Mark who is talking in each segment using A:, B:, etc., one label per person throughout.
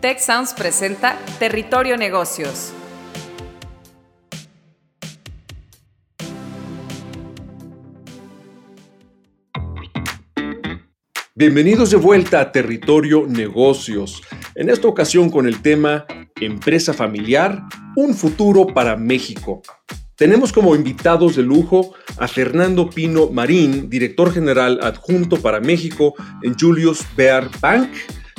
A: Tech Sounds presenta Territorio Negocios.
B: Bienvenidos de vuelta a Territorio Negocios. En esta ocasión con el tema Empresa familiar, un futuro para México. Tenemos como invitados de lujo a Fernando Pino Marín, director general adjunto para México en Julius Baer Bank.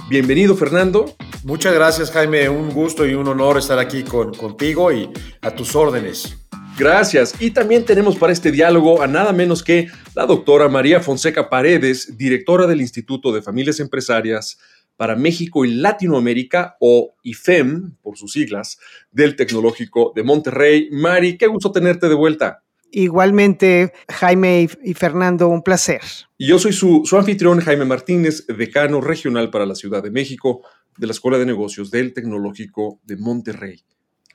B: Bienvenido, Fernando.
C: Muchas gracias, Jaime. Un gusto y un honor estar aquí con, contigo y a tus órdenes.
B: Gracias. Y también tenemos para este diálogo a nada menos que la doctora María Fonseca Paredes, directora del Instituto de Familias Empresarias para México y Latinoamérica, o IFEM, por sus siglas, del Tecnológico de Monterrey. Mari, qué gusto tenerte de vuelta.
D: Igualmente, Jaime y Fernando, un placer.
B: Yo soy su, su, anfitrión, Jaime Martínez, decano regional para la Ciudad de México de la Escuela de Negocios del Tecnológico de Monterrey.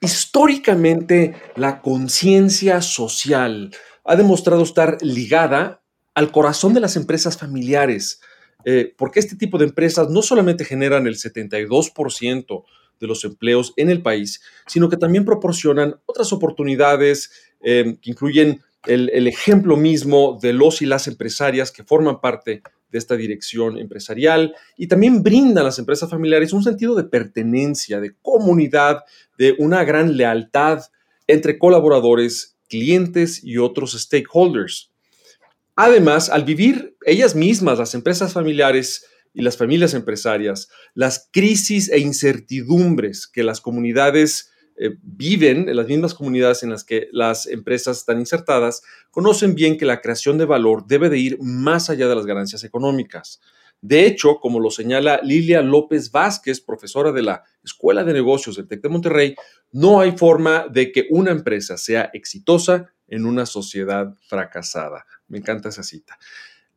B: Históricamente, la conciencia social ha demostrado estar ligada al corazón de las empresas familiares, eh, porque este tipo de empresas no solamente generan el 72% de los empleos en el país, sino que también proporcionan otras oportunidades eh, que incluyen el, el, ejemplo mismo de los y las empresarias que forman parte de esta dirección empresarial y también brindan a las empresas familiares un sentido de pertenencia, de comunidad, de una gran lealtad entre colaboradores, clientes y otros stakeholders. Además, al vivir ellas mismas, las empresas familiares y las familias empresarias, las crisis e incertidumbres que las comunidades eh, viven, en las mismas comunidades en las que las empresas están insertadas, conocen bien que la creación de valor debe de ir más allá de las ganancias económicas. De hecho, como lo señala Lilia López Vázquez, profesora de la Escuela de Negocios del TEC de Monterrey, no hay forma de que una empresa sea exitosa en una sociedad fracasada. Me encanta esa cita.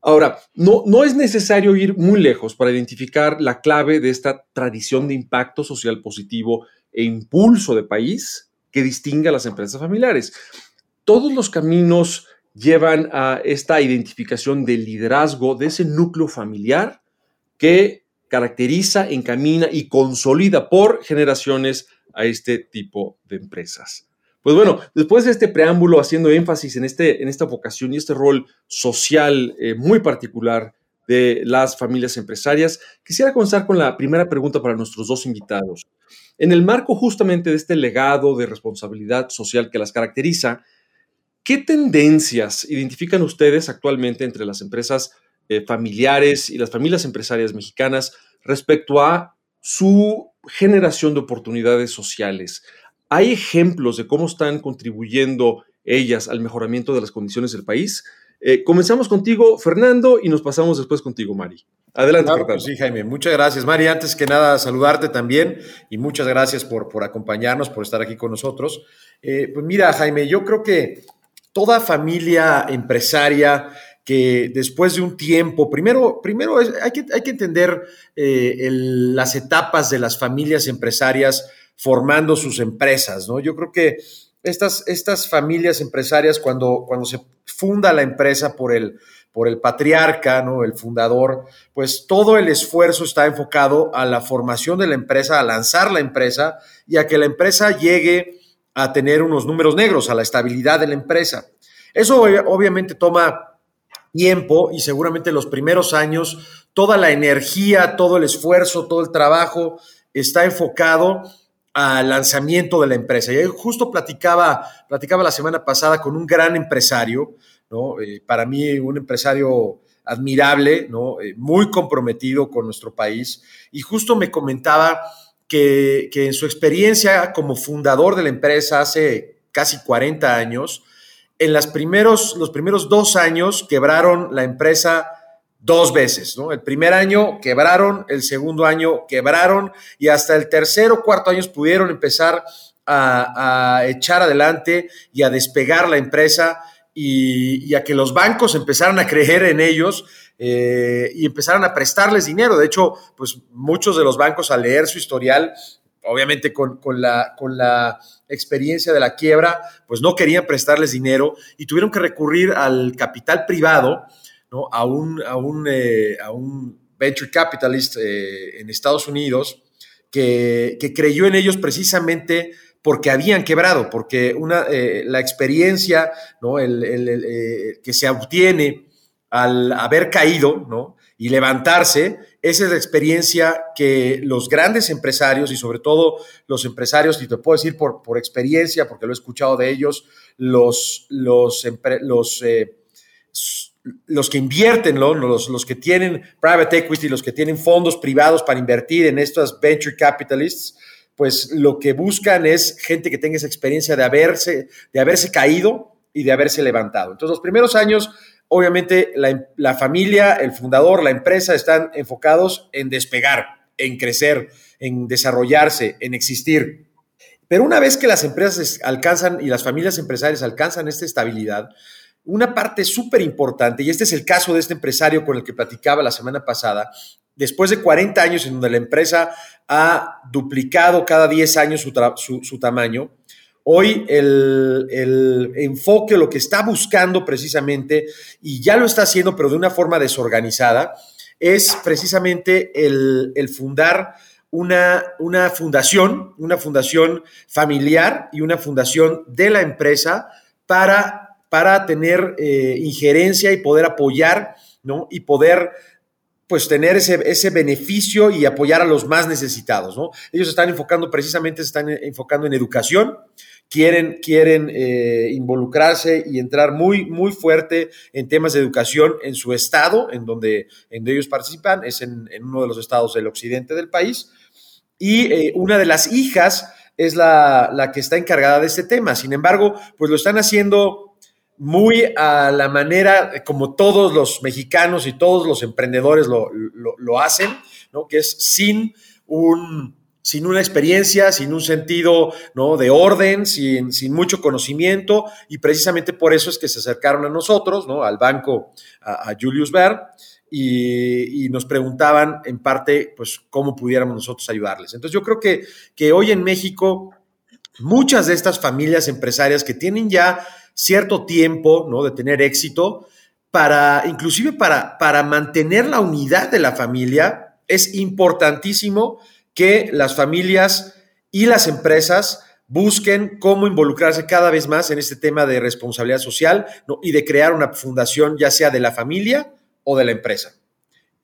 B: Ahora, no, no es necesario ir muy lejos para identificar la clave de esta tradición de impacto social positivo e impulso de país que distingue a las empresas familiares. Todos los caminos llevan a esta identificación del liderazgo de ese núcleo familiar que caracteriza, encamina y consolida por generaciones a este tipo de empresas. Pues bueno, después de este preámbulo haciendo énfasis en, este, en esta vocación y este rol social eh, muy particular de las familias empresarias, quisiera comenzar con la primera pregunta para nuestros dos invitados. En el marco justamente de este legado de responsabilidad social que las caracteriza, ¿qué tendencias identifican ustedes actualmente entre las empresas eh, familiares y las familias empresarias mexicanas respecto a su generación de oportunidades sociales? ¿Hay ejemplos de cómo están contribuyendo ellas al mejoramiento de las condiciones del país? Eh, comenzamos contigo, Fernando, y nos pasamos después contigo, Mari. Adelante,
C: Fernando. sí, Jaime. Muchas gracias, Mari. Antes que nada, saludarte también y muchas gracias por, por acompañarnos, por estar aquí con nosotros. Eh, pues mira, Jaime, yo creo que toda familia empresaria que después de un tiempo, primero, primero hay, que, hay que entender eh, las etapas de las familias empresarias formando sus empresas, ¿no? Yo creo que estas, estas familias empresarias, cuando, cuando se funda la empresa por el, por el patriarca, ¿no? El fundador, pues todo el esfuerzo está enfocado a la formación de la empresa, a lanzar la empresa y a que la empresa llegue a tener unos números negros, a la estabilidad de la empresa. Eso obviamente toma tiempo y seguramente los primeros años toda la energía, todo el esfuerzo, todo el trabajo está enfocado al lanzamiento de la empresa. Y justo platicaba, platicaba la semana pasada con un gran empresario, ¿no? Eh, para mí un empresario admirable, ¿no? Eh, muy comprometido con nuestro país, y justo me comentaba que, que, en su experiencia como fundador de la empresa hace casi 40 años, en primeros, los primeros dos años quebraron la empresa dos veces, ¿no? El primer año quebraron, el segundo año quebraron y hasta el tercer o cuarto año pudieron empezar a, echar adelante y a despegar la empresa y, a que los bancos empezaran a creer en ellos eh, y empezaran a prestarles dinero. De hecho, pues muchos de los bancos al leer su historial, obviamente con, la, con la experiencia de la quiebra, pues no querían prestarles dinero y tuvieron que recurrir al capital privado ¿no? a, un, a, un, eh, a un venture capitalist eh, en Estados Unidos que, creyó en ellos precisamente porque habían quebrado, porque una, eh, la experiencia ¿no? el, eh, que se obtiene al haber caído ¿no? y levantarse, esa es la experiencia que los grandes empresarios y sobre todo los empresarios, y te puedo decir por, por experiencia, porque lo he escuchado de ellos, los, los, los los que invierten, los, los, que tienen private equity, los que tienen fondos privados para invertir en estas venture capitalists, pues lo que buscan es gente que tenga esa experiencia de haberse, de haberse caído y de haberse levantado. Entonces, los primeros años, obviamente, la, la familia, el fundador, la empresa están enfocados en despegar, en crecer, en desarrollarse, en existir. Pero una vez que las empresas alcanzan y las familias empresarias alcanzan esta estabilidad, una parte súper importante, y este es el caso de este empresario con el que platicaba la semana pasada, después de 40 años en donde la empresa ha duplicado cada 10 años su, tamaño, hoy el, el, enfoque, lo que está buscando precisamente, y ya lo está haciendo, pero de una forma desorganizada, es precisamente el, el fundar una, una fundación, una fundación familiar y una fundación de la empresa para para tener eh, injerencia y poder apoyar, ¿no? Y poder pues tener ese, ese, beneficio y apoyar a los más necesitados, ¿no? Ellos están enfocando, precisamente se están enfocando en educación, quieren, quieren eh, involucrarse y entrar muy, muy fuerte en temas de educación en su estado, en donde, en ellos participan, es en, uno de los estados del occidente del país, y eh, una de las hijas es la, la que está encargada de este tema. Sin embargo, pues lo están haciendo muy a la manera como todos los mexicanos y todos los emprendedores lo, hacen, ¿no? que es sin, un, sin una experiencia, sin un sentido ¿no? de orden, sin, sin, mucho conocimiento, y precisamente por eso es que se acercaron a nosotros, ¿no? al banco, a, Julius Baer, y, nos preguntaban en parte, pues, cómo pudiéramos nosotros ayudarles. Entonces yo creo que, que hoy en México, muchas de estas familias empresarias que tienen ya cierto tiempo, ¿no? De tener éxito, para, inclusive para, para mantener la unidad de la familia, es importantísimo que las familias y las empresas busquen cómo involucrarse cada vez más en este tema de responsabilidad social y de crear una fundación, ya sea de la familia o de la empresa.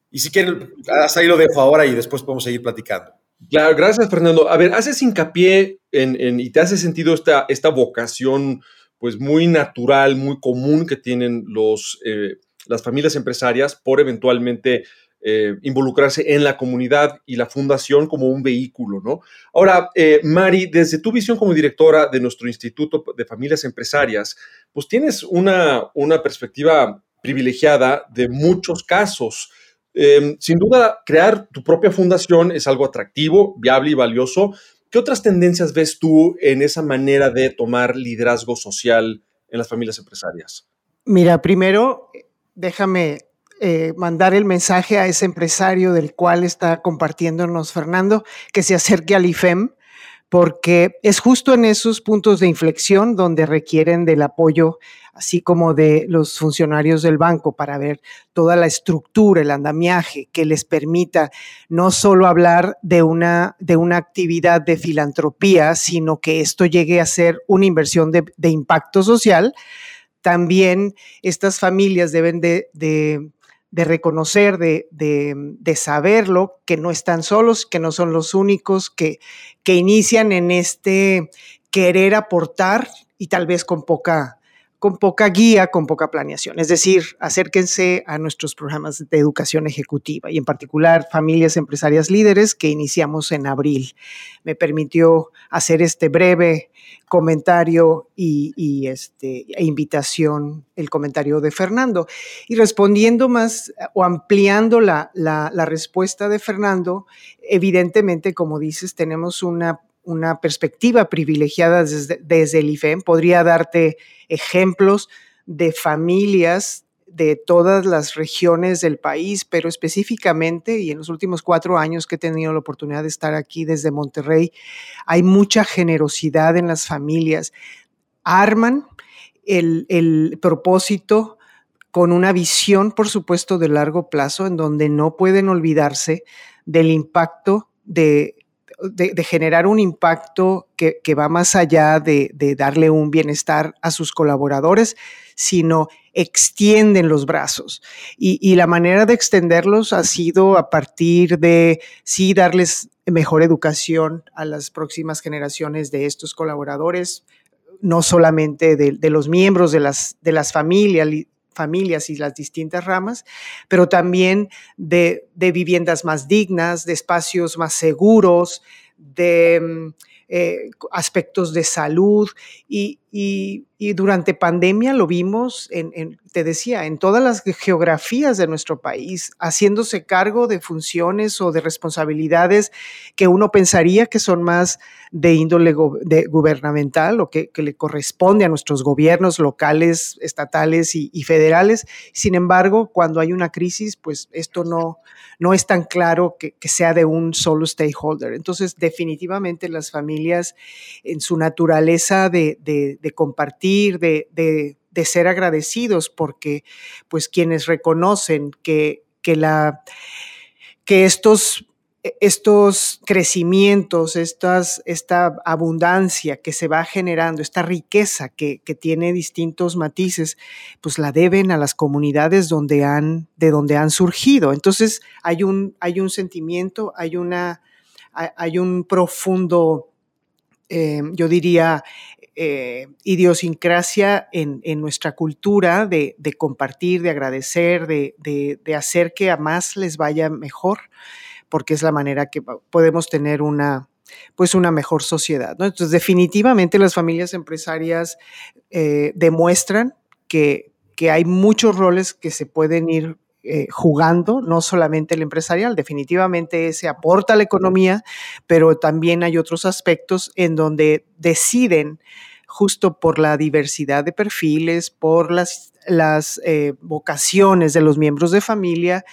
C: Y si quieren, hasta ahí lo dejo ahora y después podemos seguir platicando.
B: Claro, gracias Fernando. A ver, haces hincapié en, y te hace sentido esta, esta vocación pues muy natural, muy común que tienen los, eh, las familias empresarias por eventualmente eh, involucrarse en la comunidad y la fundación como un vehículo, ¿no? Ahora, eh, Mari, desde tu visión como directora de nuestro Instituto de Familias Empresarias, pues tienes una, una perspectiva privilegiada de muchos casos. Em, sin duda, crear tu propia fundación es algo atractivo, viable y valioso, ¿Qué otras tendencias ves tú en esa manera de tomar liderazgo social en las familias empresarias?
D: Mira, primero, déjame eh, mandar el mensaje a ese empresario del cual está compartiéndonos Fernando, que se acerque al IFEM, porque es justo en esos puntos de inflexión donde requieren del apoyo así como de los funcionarios del banco para ver toda la estructura, el andamiaje que les permita no solo hablar de una, de una actividad de filantropía, sino que esto llegue a ser una inversión de, impacto social. También estas familias deben de, reconocer, de, de, saberlo, que no están solos, que no son los únicos que, que inician en este querer aportar y tal vez con poca con poca guía, con poca planeación. Es decir, acérquense a nuestros programas de educación ejecutiva y en particular familias empresarias líderes que iniciamos en abril. Me permitió hacer este breve comentario y, este, e invitación, el comentario de Fernando. Y respondiendo más o ampliando la, la respuesta de Fernando, evidentemente, como dices, tenemos una una perspectiva privilegiada desde, el IFEM. Podría darte ejemplos de familias de todas las regiones del país, pero específicamente, y en los últimos cuatro años que he tenido la oportunidad de estar aquí desde Monterrey, hay mucha generosidad en las familias. Arman el, el propósito con una visión, por supuesto, de largo plazo, en donde no pueden olvidarse del impacto de de, generar un impacto que, va más allá de, darle un bienestar a sus colaboradores, sino extienden los brazos. Y, la manera de extenderlos ha sido a partir de, sí, darles mejor educación a las próximas generaciones de estos colaboradores, no solamente de, los miembros de las, de las familias, familias y las distintas ramas, pero también de, viviendas más dignas, de espacios más seguros, de mm, eh, aspectos de salud. Y, durante pandemia lo vimos, en, te decía, en todas las geografías de nuestro país, haciéndose cargo de funciones o de responsabilidades que uno pensaría que son más de índole gubernamental o que, le corresponde a nuestros gobiernos locales, estatales y, federales. Sin embargo, cuando hay una crisis, pues esto no, no es tan claro que, sea de un solo stakeholder. Entonces, definitivamente las familias en su naturaleza de, compartir, de, ser agradecidos, porque pues quienes reconocen que, que, la, que estos estos crecimientos, estas, esta abundancia que se va generando, esta riqueza que, tiene distintos matices, pues la deben a las comunidades donde han, de donde han surgido. Entonces hay un, hay un sentimiento, hay, una, hay un profundo, eh, yo diría, eh, idiosincrasia en, nuestra cultura de, compartir, de agradecer, de, hacer que a más les vaya mejor porque es la manera que podemos tener una, pues una mejor sociedad. Entonces, definitivamente las familias empresarias eh, demuestran que, que, hay muchos roles que se pueden ir eh, jugando, no solamente el empresarial, definitivamente ese aporta a la economía, pero también hay otros aspectos en donde deciden justo por la diversidad de perfiles, por las, eh, vocaciones de los miembros de familia,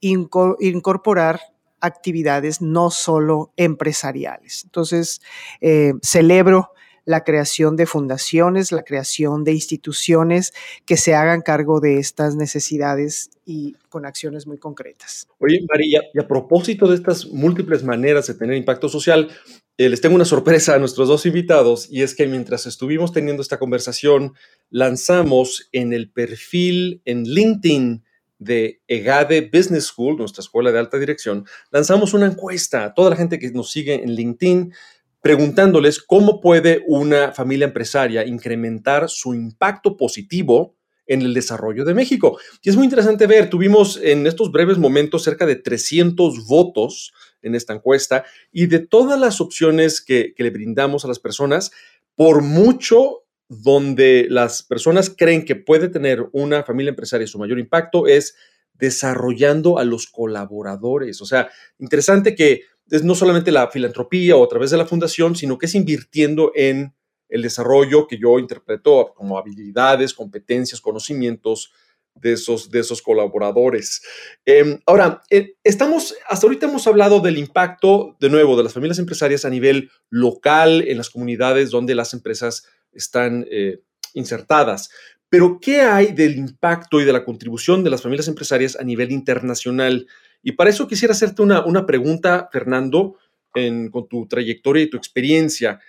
D: incorporar actividades no solo empresariales. Entonces, eh, celebro la creación de fundaciones, la creación de instituciones que se hagan cargo de estas necesidades y con acciones muy concretas.
B: Oye, María, y a propósito de estas múltiples maneras de tener impacto social, eh, les tengo una sorpresa a nuestros dos invitados y es que mientras estuvimos teniendo esta conversación, lanzamos en el perfil en LinkedIn de EGADE Business School, nuestra escuela de alta dirección, lanzamos una encuesta a toda la gente que nos sigue en LinkedIn preguntándoles cómo puede una familia empresaria incrementar su impacto positivo en el desarrollo de México. Y es muy interesante ver, tuvimos en estos breves momentos cerca de 300 votos en esta encuesta y de todas las opciones que, que le brindamos a las personas, por mucho donde las personas creen que puede tener una familia empresaria su mayor impacto es desarrollando a los colaboradores. O sea, interesante que es no solamente la filantropía o a través de la fundación, sino que es invirtiendo en el desarrollo que yo interpreto como habilidades, competencias, conocimientos de esos, de esos colaboradores. Em, ahora, eh, estamos, hasta ahorita hemos hablado del impacto, de nuevo, de las familias empresarias a nivel local, en las comunidades donde las empresas están eh, insertadas. Pero, ¿qué hay del impacto y de la contribución de las familias empresarias a nivel internacional? Y para eso quisiera hacerte una, una pregunta, Fernando, con tu trayectoria y tu experiencia.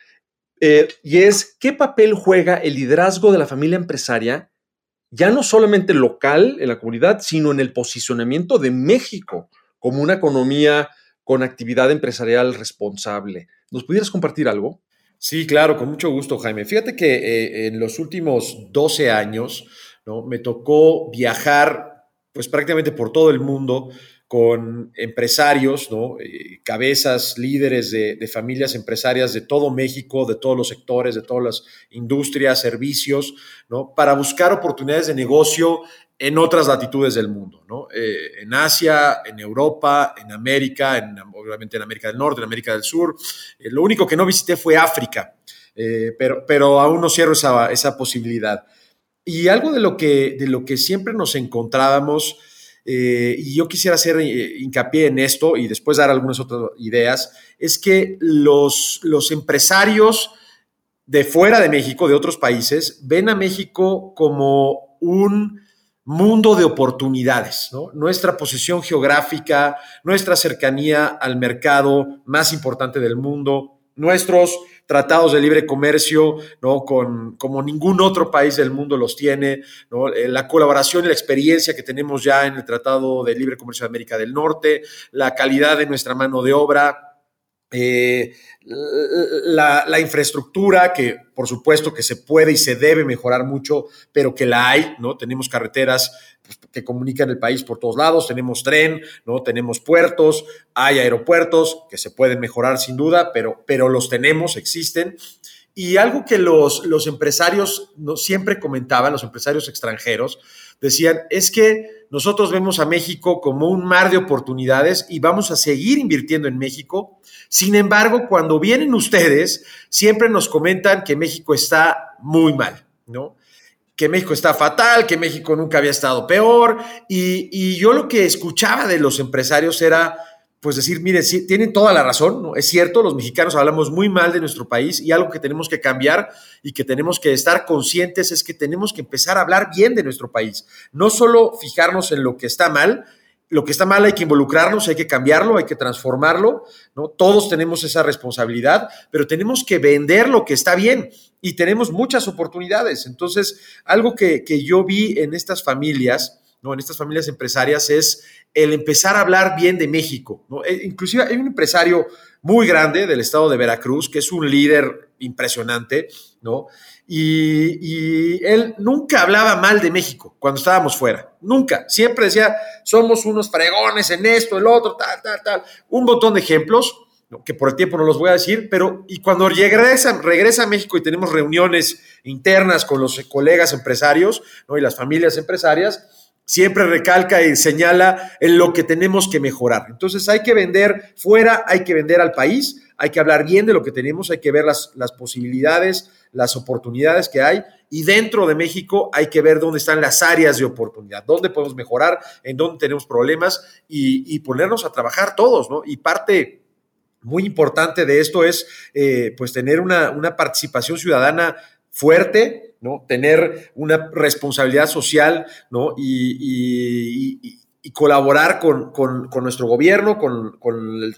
B: Eh, y es, ¿qué papel juega el liderazgo de la familia empresaria, ya no solamente local en la comunidad, sino en el posicionamiento de México como una economía con actividad empresarial responsable? ¿Nos pudieras compartir algo?
C: Sí, claro, con mucho gusto, Jaime. Fíjate que eh, en los últimos 12 años ¿no? me tocó viajar pues prácticamente por todo el mundo con empresarios, ¿no? Eh, cabezas, líderes de, de, familias empresarias de todo México, de todos los sectores, de todas las industrias, servicios, ¿no? para buscar oportunidades de negocio en otras latitudes del mundo, ¿no? Eh, en Asia, en Europa, en América, en, obviamente en América del Norte, en América del Sur. Eh, lo único que no visité fue África, eh, pero, pero aún no cierro esa, esa, posibilidad. Y algo de lo que, de lo que siempre nos encontrábamos, y yo quisiera hacer hincapié en esto y después dar algunas otras ideas, es que los, los empresarios de fuera de México, de otros países, ven a México como un mundo de oportunidades. Nuestra posición geográfica, nuestra cercanía al mercado más importante del mundo, nuestros tratados de libre comercio, ¿no? Con, como ningún otro país del mundo los tiene, ¿no? Eh, la colaboración y la experiencia que tenemos ya en el Tratado de Libre Comercio de América del Norte, la calidad de nuestra mano de obra, eh, la, infraestructura, que por supuesto que se puede y se debe mejorar mucho, pero que la hay, ¿no? Tenemos carreteras que comunican el país por todos lados, tenemos tren, ¿no? Tenemos puertos, hay aeropuertos que se pueden mejorar sin duda, pero, pero los tenemos, existen. Y algo que los, los empresarios no, siempre comentaban, los empresarios extranjeros, decían, es que nosotros vemos a México como un mar de oportunidades y vamos a seguir invirtiendo en México sin embargo, cuando vienen ustedes, siempre nos comentan que México está muy mal, ¿no? Que México está fatal, que México nunca había estado peor. Y, yo lo que escuchaba de los empresarios era, pues decir, mire, sí, tienen toda la razón, ¿no? Es cierto, los mexicanos hablamos muy mal de nuestro país y algo que tenemos que cambiar y que tenemos que estar conscientes es que tenemos que empezar a hablar bien de nuestro país. No solo fijarnos en lo que está mal, lo que está mal hay que involucrarnos, hay que cambiarlo, hay que transformarlo, ¿no? Todos tenemos esa responsabilidad, pero tenemos que vender lo que está bien y tenemos muchas oportunidades. Entonces, algo que, yo vi en estas familias, ¿no? En estas familias empresarias es el empezar a hablar bien de México, ¿no? E, inclusive hay un empresario muy grande del estado de Veracruz, que es un líder impresionante, ¿no? Y, él nunca hablaba mal de México cuando estábamos fuera, nunca. Siempre decía, somos unos fregones en esto, el otro, tal, tal, tal. Un montón de ejemplos, que por el tiempo no los voy a decir, pero y cuando regresa, regresa a México y tenemos reuniones internas con los colegas empresarios ¿no? y las familias empresarias, siempre recalca y señala en lo que tenemos que mejorar. Entonces hay que vender fuera, hay que vender al país, hay que hablar bien de lo que tenemos, hay que ver las, las posibilidades, las oportunidades que hay y dentro de México hay que ver dónde están las áreas de oportunidad, dónde podemos mejorar, en dónde tenemos problemas y, ponernos a trabajar todos, ¿no? Y parte muy importante de esto es eh, pues tener una, una participación ciudadana fuerte, ¿no? Tener una responsabilidad social, ¿no? y, y colaborar con, nuestro gobierno, con,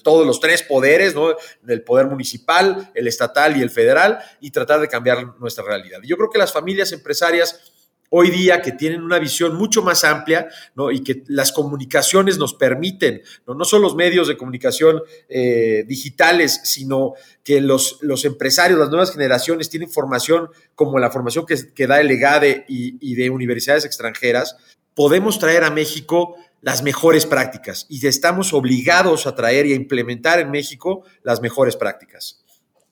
C: todos los tres poderes, ¿no? el poder municipal, el estatal y el federal, y tratar de cambiar nuestra realidad. Yo creo que las familias empresarias hoy día que tienen una visión mucho más amplia y que las comunicaciones nos permiten, no, son los medios de comunicación eh, digitales, sino que los, los, empresarios, las nuevas generaciones tienen formación como la formación que, da el EGADE y de universidades extranjeras, podemos traer a México las mejores prácticas y estamos obligados a traer y a implementar en México las mejores prácticas.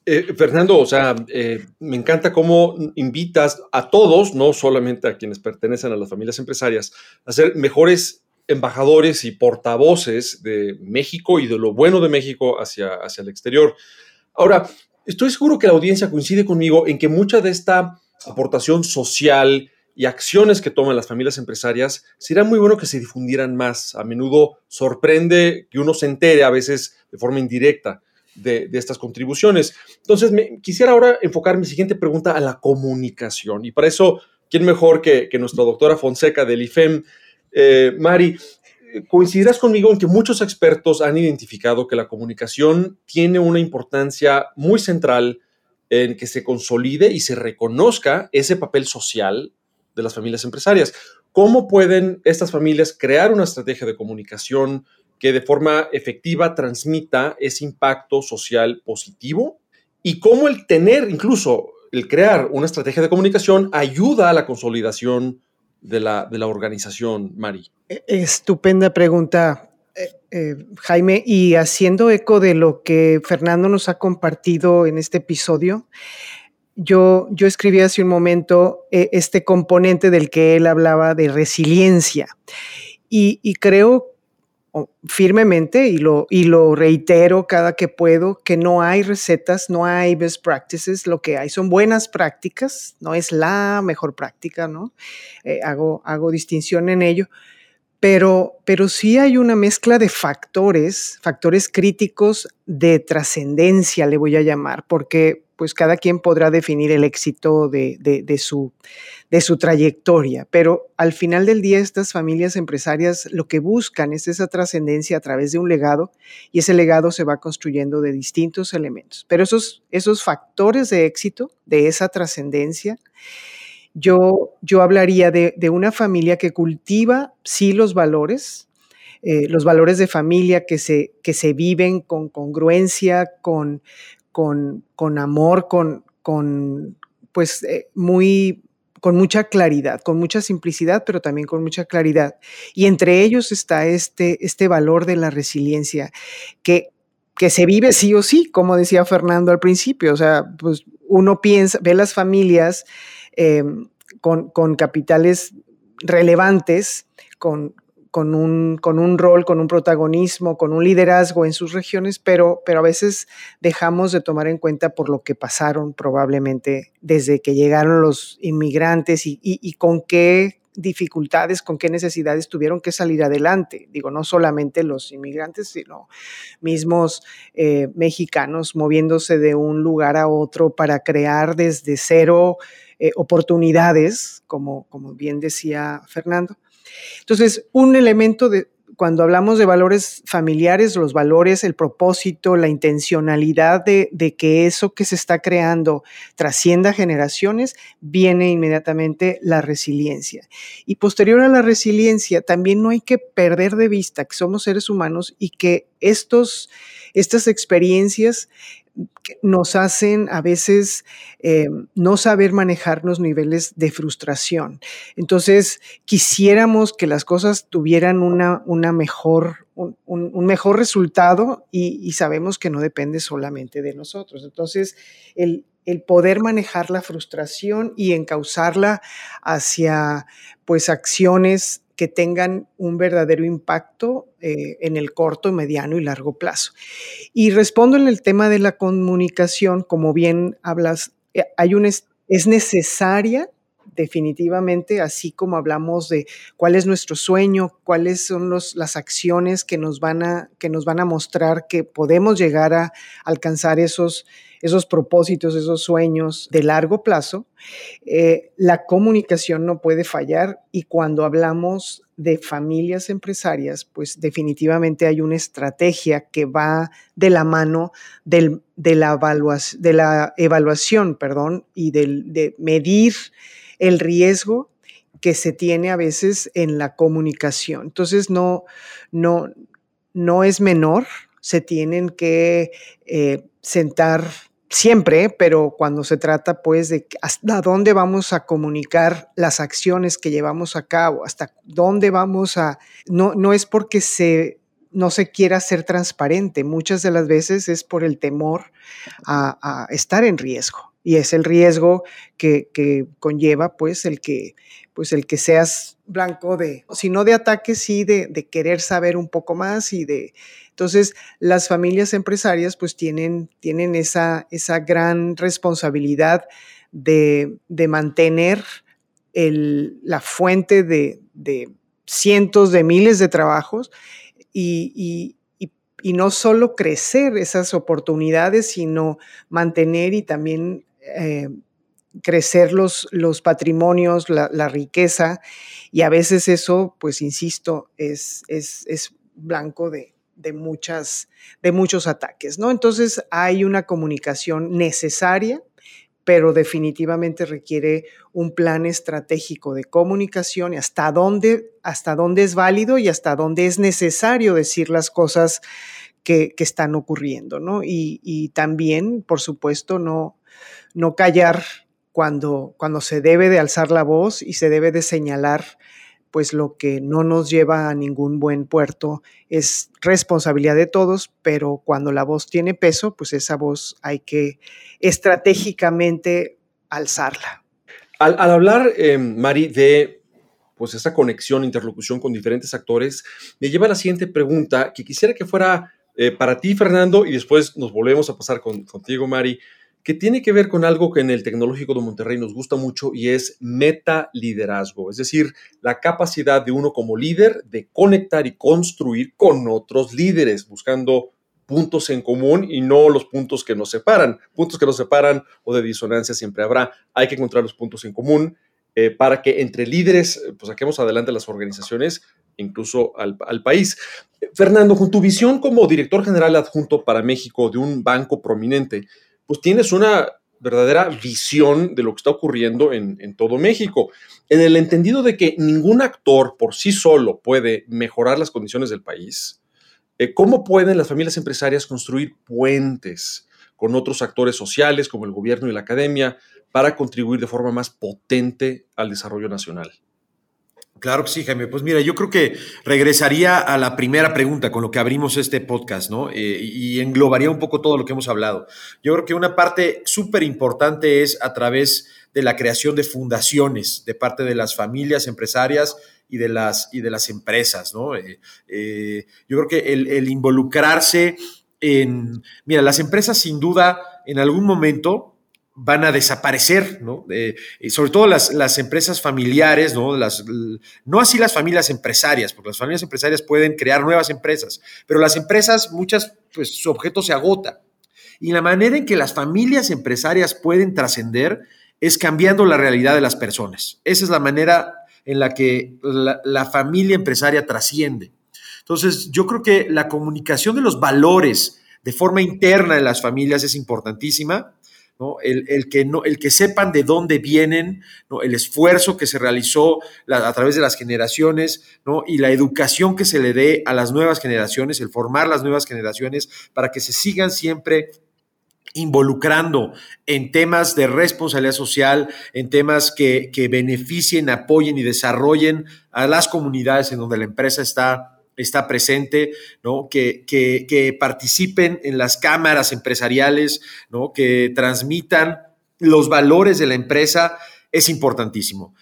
B: Eh, Fernando, o sea, eh, me encanta cómo invitas a todos, no solamente a quienes pertenecen a las familias empresarias, a ser mejores embajadores y portavoces de México y de lo bueno de México hacia, hacia el exterior. Ahora, estoy seguro que la audiencia coincide conmigo en que mucha de esta aportación social, y acciones que toman las familias empresarias, sería muy bueno que se difundieran más. A menudo sorprende que uno se entere, a veces de forma indirecta, de, estas contribuciones. Entonces, me, quisiera ahora enfocar mi siguiente pregunta a la comunicación. Y para eso, ¿quién mejor que, nuestra doctora Fonseca del IFEM? Eh, Mari, coincidirás conmigo en que muchos expertos han identificado que la comunicación tiene una importancia muy central en que se consolide y se reconozca ese papel social de las familias empresarias. ¿Cómo pueden estas familias crear una estrategia de comunicación que de forma efectiva transmita ese impacto social positivo? Y cómo el tener, incluso el crear una estrategia de comunicación, ayuda a la consolidación de la, de la organización, Mari.
D: E, estupenda pregunta, eh, eh, Jaime, y haciendo eco de lo que Fernando nos ha compartido en este episodio, yo, yo escribí hace un momento eh, este componente del que él hablaba de resiliencia y, creo firmemente y lo, y lo reitero cada que puedo que no hay recetas, no hay best practices, lo que hay son buenas prácticas, no es la mejor práctica, ¿no? Eh, hago, hago distinción en ello, pero, pero sí hay una mezcla de factores, factores críticos de trascendencia, le voy a llamar, porque pues cada quien podrá definir el éxito de, su, de su trayectoria, pero al final del día estas familias empresarias lo que buscan es esa trascendencia a través de un legado y ese legado se va construyendo de distintos elementos. Pero esos, esos factores de éxito, de esa trascendencia, yo, yo hablaría de, una familia que cultiva, sí, los valores, eh, los valores de familia que se, que se viven con congruencia, con, con, con amor, con, con pues eh, muy con mucha claridad, con mucha simplicidad, pero también con mucha claridad. Y entre ellos está este, este valor de la resiliencia, que, que se vive sí o sí, como decía Fernando al principio. O sea, pues uno piensa, ve las familias em, con, capitales relevantes, con, un, rol, con un protagonismo, con un liderazgo en sus regiones, pero, pero a veces dejamos de tomar en cuenta por lo que pasaron probablemente desde que llegaron los inmigrantes y, con qué dificultades, con qué necesidades tuvieron que salir adelante. Digo, no solamente los inmigrantes, sino mismos eh, mexicanos moviéndose de un lugar a otro para crear desde cero eh, oportunidades, como, bien decía Fernando. Entonces, un elemento de, cuando hablamos de valores familiares, los valores, el propósito, la intencionalidad de, de, que eso que se está creando trascienda generaciones, viene inmediatamente la resiliencia. Y posterior a la resiliencia, también no hay que perder de vista que somos seres humanos y que estos, estas experiencias nos hacen a veces eh, no saber manejar los niveles de frustración. Entonces, quisiéramos que las cosas tuvieran una, una mejor, un, mejor resultado y, sabemos que no depende solamente de nosotros. Entonces, el, el poder manejar la frustración y encauzarla hacia pues acciones que tengan un verdadero impacto eh, en el corto, mediano y largo plazo. Y respondo en el tema de la comunicación, como bien hablas, eh, hay un, es necesaria definitivamente, así como hablamos de cuál es nuestro sueño, cuáles son los, las acciones que nos, van a, que nos van a mostrar que podemos llegar a alcanzar esos, esos propósitos, esos sueños de largo plazo, eh, la comunicación no puede fallar y cuando hablamos de familias empresarias, pues definitivamente hay una estrategia que va de la mano de, la evaluación, de la evaluación perdón, y de medir el riesgo que se tiene a veces en la comunicación. Entonces, no, no, no es menor, se tienen que eh, sentar siempre, pero cuando se trata pues de hasta dónde vamos a comunicar las acciones que llevamos a cabo, hasta dónde vamos a, no, no es porque se, no se quiera ser transparente, muchas de las veces es por el temor a, estar en riesgo. Y es el riesgo que, conlleva pues el que pues el que seas blanco de, si no de ataques, sí de, de querer saber un poco más y de, entonces, las familias empresarias pues tienen, tienen esa, esa gran responsabilidad de, mantener la fuente de, cientos de miles de trabajos y, no solo crecer esas oportunidades, sino mantener y también eh, crecer los, los patrimonios, la, riqueza, y a veces eso, pues insisto, es, es, es blanco de, de, muchas, de muchos ataques, ¿no? Entonces hay una comunicación necesaria, pero definitivamente requiere un plan estratégico de comunicación y hasta dónde, hasta dónde es válido y hasta dónde es necesario decir las cosas que, están ocurriendo, ¿no? Y, también, por supuesto, no, no callar cuando, cuando se debe de alzar la voz y se debe de señalar pues lo que no nos lleva a ningún buen puerto es responsabilidad de todos, pero cuando la voz tiene peso, pues esa voz hay que estratégicamente alzarla.
B: Al, hablar, eh, Mari, de pues esa conexión, interlocución con diferentes actores, me lleva a la siguiente pregunta que quisiera que fuera eh, para ti, Fernando, y después nos volvemos a pasar con, contigo, Mari. Que tiene que ver con algo que en el Tecnológico de Monterrey nos gusta mucho y es meta liderazgo, es decir, la capacidad de uno como líder de conectar y construir con otros líderes, buscando puntos en común y no los puntos que nos separan. Puntos que nos separan o de disonancia siempre habrá. Hay que encontrar los puntos en común eh, para que entre líderes eh, pues, saquemos adelante las organizaciones, incluso al, al, país. Fernando, con tu visión como director general adjunto para México de un banco prominente, pues tienes una verdadera visión de lo que está ocurriendo en, todo México, en el entendido de que ningún actor por sí solo puede mejorar las condiciones del país eh, ¿Cómo pueden las familias empresarias construir puentes con otros actores sociales como el gobierno y la academia para contribuir de forma más potente al desarrollo nacional?
C: Claro que sí, Jaime. Pues mira, yo creo que regresaría a la primera pregunta con lo que abrimos este podcast, ¿no? Eh, y englobaría un poco todo lo que hemos hablado. Yo creo que una parte súper importante es a través de la creación de fundaciones de parte de las familias empresarias y de las, y de las empresas, ¿no? Eh, eh, yo creo que el, involucrarse en, mira, las empresas sin duda en algún momento van a desaparecer, ¿no? sobre todo las, las, empresas familiares, ¿no? Las, no así las familias empresarias, porque las familias empresarias pueden crear nuevas empresas, pero las empresas, muchas, pues su objeto se agota. Y la manera en que las familias empresarias pueden trascender es cambiando la realidad de las personas. Esa es la manera en la que la, familia empresaria trasciende. Entonces, yo creo que la comunicación de los valores de forma interna en las familias es importantísima. ¿No? El, que no, el que sepan de dónde vienen, el esfuerzo que se realizó a través de las generaciones ¿no? y la educación que se le dé a las nuevas generaciones, el formar las nuevas generaciones para que se sigan siempre involucrando en temas de responsabilidad social, en temas que, beneficien, apoyen y desarrollen a las comunidades en donde la empresa está, está presente, ¿no? Que, que, participen en las cámaras empresariales, ¿no? que transmitan los valores de la empresa, es importantísimo.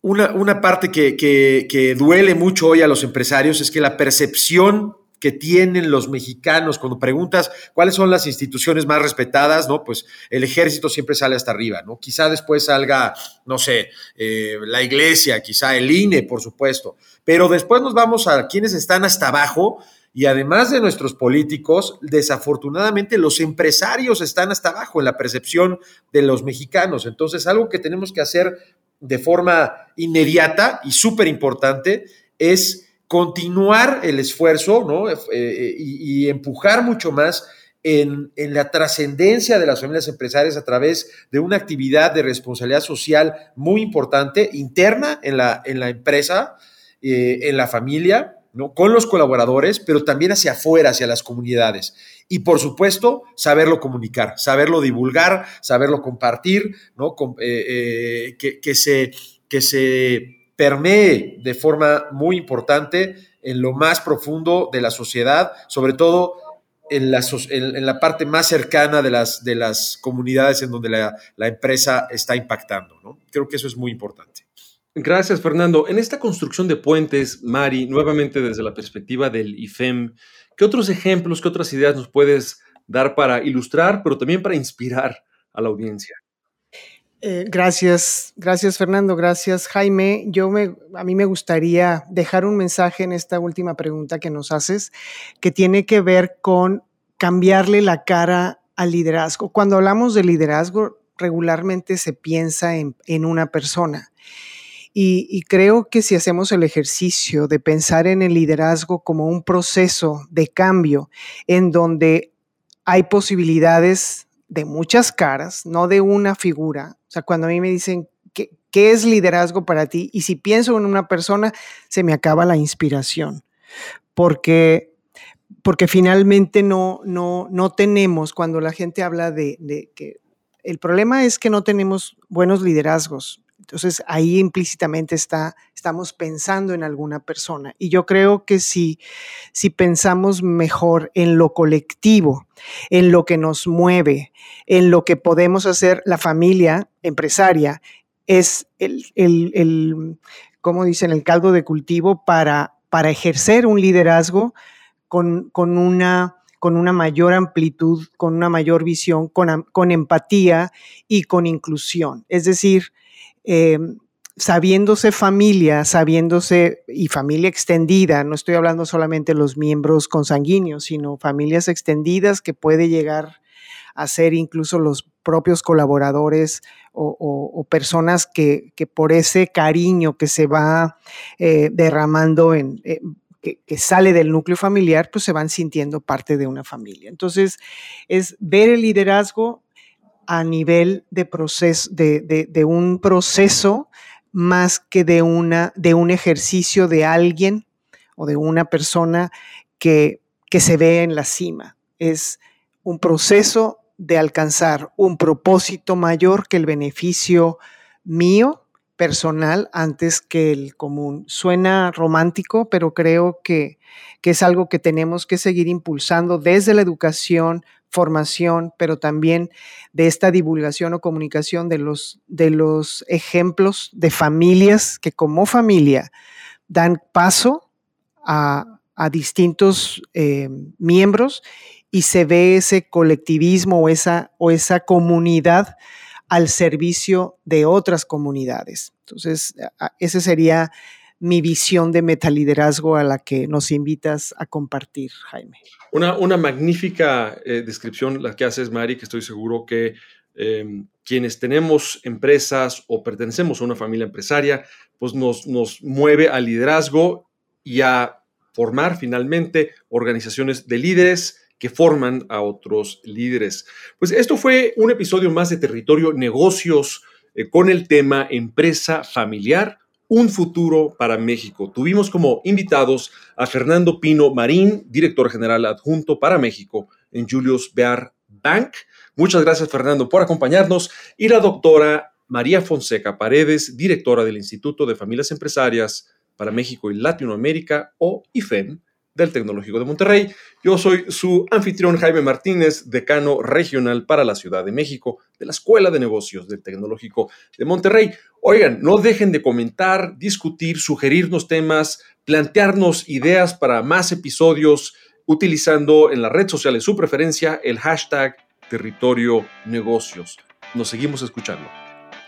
C: Una, una parte que, que duele mucho hoy a los empresarios es que la percepción que tienen los mexicanos. Cuando preguntas cuáles son las instituciones más respetadas, ¿no? Pues el ejército siempre sale hasta arriba, ¿no? Quizá después salga, no sé, eh, la iglesia, quizá el INE, por supuesto. Pero después nos vamos a quienes están hasta abajo. Y además de nuestros políticos, desafortunadamente los empresarios están hasta abajo en la percepción de los mexicanos. Entonces, algo que tenemos que hacer de forma inmediata y súper importante es continuar el esfuerzo ¿no? Eh, eh, y, empujar mucho más en, la trascendencia de las familias empresarias a través de una actividad de responsabilidad social muy importante, interna en la, en la empresa, eh, en la familia, ¿no? con los colaboradores, pero también hacia afuera, hacia las comunidades. Y por supuesto, saberlo comunicar, saberlo divulgar, saberlo compartir, ¿no? que, que, se, que se permee de forma muy importante en lo más profundo de la sociedad, sobre todo en la, parte más cercana de las, de las comunidades en donde la, empresa está impactando. Creo que eso es muy importante.
B: Gracias, Fernando. En esta construcción de puentes, Mari, nuevamente desde la perspectiva del IFEM, ¿qué otros ejemplos, qué otras ideas nos puedes dar para ilustrar, pero también para inspirar a la audiencia?
D: Eh, gracias, gracias Fernando, gracias Jaime. Yo me, a mí me gustaría dejar un mensaje en esta última pregunta que nos haces, que tiene que ver con cambiarle la cara al liderazgo. Cuando hablamos de liderazgo, regularmente se piensa en, una persona. Y, y, creo que si hacemos el ejercicio de pensar en el liderazgo como un proceso de cambio en donde hay posibilidades de muchas caras, no de una figura. O sea, cuando a mí me dicen, ¿qué, qué es liderazgo para ti? Y si pienso en una persona, se me acaba la inspiración. Porque, porque finalmente no, no, no tenemos, cuando la gente habla de, de que el problema es que no tenemos buenos liderazgos. Entonces ahí implícitamente está, estamos pensando en alguna persona. Y yo creo que si, si pensamos mejor en lo colectivo, en lo que nos mueve, en lo que podemos hacer la familia empresaria, es el, el, el como dicen, el caldo de cultivo para, para ejercer un liderazgo con, con una con una mayor amplitud, con una mayor visión, con, empatía y con inclusión. Es decir, eh, sabiéndose familia, sabiéndose y familia extendida, no estoy hablando solamente de los miembros consanguíneos, sino familias extendidas que puede llegar a ser incluso los propios colaboradores o, personas que, por ese cariño que se va eh, derramando en... Eh, que, sale del núcleo familiar, pues se van sintiendo parte de una familia. Entonces, es ver el liderazgo a nivel de, proceso, de un proceso más que de, una, de un ejercicio de alguien o de una persona que, que se ve en la cima. Es un proceso de alcanzar un propósito mayor que el beneficio mío personal antes que el común. Suena romántico, pero creo que, que, es algo que tenemos que seguir impulsando desde la educación formación, pero también de esta divulgación o comunicación de los, de los ejemplos de familias que como familia dan paso a, distintos eh, miembros y se ve ese colectivismo o esa, o esa comunidad al servicio de otras comunidades. Entonces, ese sería mi visión de metaliderazgo a la que nos invitas a compartir, Jaime.
B: Una, magnífica eh, descripción la que haces, Mari, que estoy seguro que em, quienes tenemos empresas o pertenecemos a una familia empresaria, pues nos, nos mueve al liderazgo y a formar finalmente organizaciones de líderes que forman a otros líderes. Pues esto fue un episodio más de Territorio Negocios eh, con el tema empresa familiar un futuro para México. Tuvimos como invitados a Fernando Pino Marín, director general adjunto para México en Julius Bear Bank. Muchas gracias, Fernando, por acompañarnos. Y la doctora María Fonseca Paredes, directora del Instituto de Familias Empresarias para México y Latinoamérica, o IFEM, del Tecnológico de Monterrey. Yo soy su anfitrión Jaime Martínez, decano regional para la Ciudad de México de la Escuela de Negocios del Tecnológico de Monterrey. Oigan, no dejen de comentar, discutir, sugerirnos temas, plantearnos ideas para más episodios utilizando en la red social de su preferencia el hashtag territorio negocios. Nos seguimos escuchando.